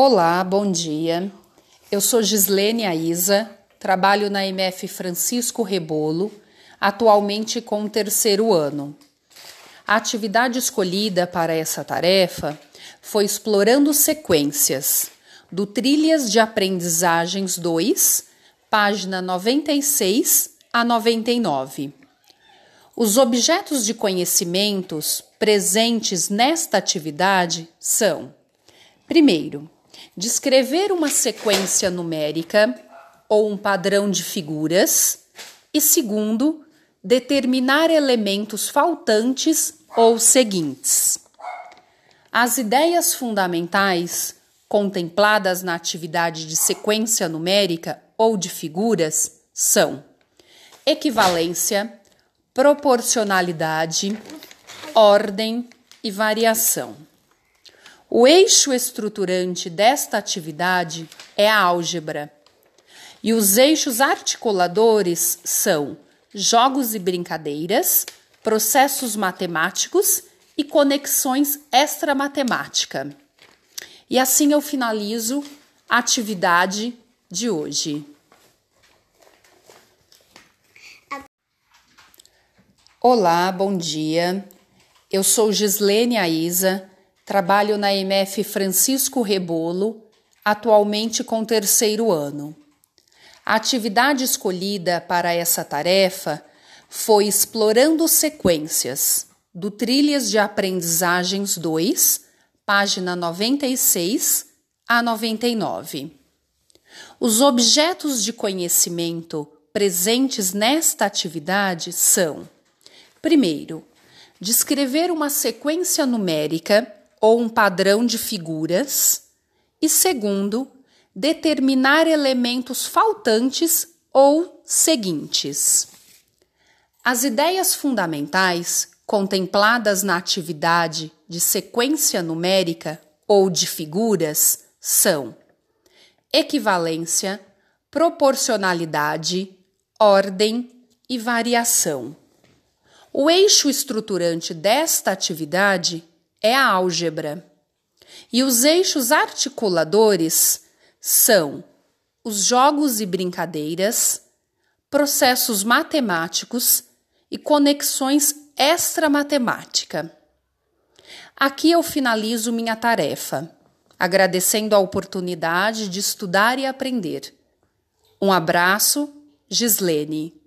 Olá, bom dia. Eu sou Gislene Aiza, trabalho na MF Francisco Rebolo, atualmente com o terceiro ano. A atividade escolhida para essa tarefa foi Explorando Sequências, do Trilhas de Aprendizagens 2, página 96 a 99. Os objetos de conhecimentos presentes nesta atividade são: primeiro, descrever uma sequência numérica ou um padrão de figuras, e segundo, determinar elementos faltantes ou seguintes. As ideias fundamentais contempladas na atividade de sequência numérica ou de figuras são equivalência, proporcionalidade, ordem e variação. O eixo estruturante desta atividade é a álgebra, e os eixos articuladores são jogos e brincadeiras, processos matemáticos e conexões extra-matemática. E assim eu finalizo a atividade de hoje. Olá, bom dia. Eu sou Gislene Aiza Trabalho na MF Francisco Rebolo, atualmente com terceiro ano. A atividade escolhida para essa tarefa foi Explorando Sequências, do Trilhas de Aprendizagens 2, página 96 a 99. Os objetos de conhecimento presentes nesta atividade são: primeiro, descrever uma sequência numérica ou um padrão de figuras, e segundo, determinar elementos faltantes ou seguintes. As ideias fundamentais contempladas na atividade de sequência numérica ou de figuras são equivalência, proporcionalidade, ordem e variação. O eixo estruturante desta atividade é a álgebra. E os eixos articuladores são os jogos e brincadeiras, processos matemáticos e conexões extra-matemática. Aqui eu finalizo minha tarefa, agradecendo a oportunidade de estudar e aprender. Um abraço, Gislene.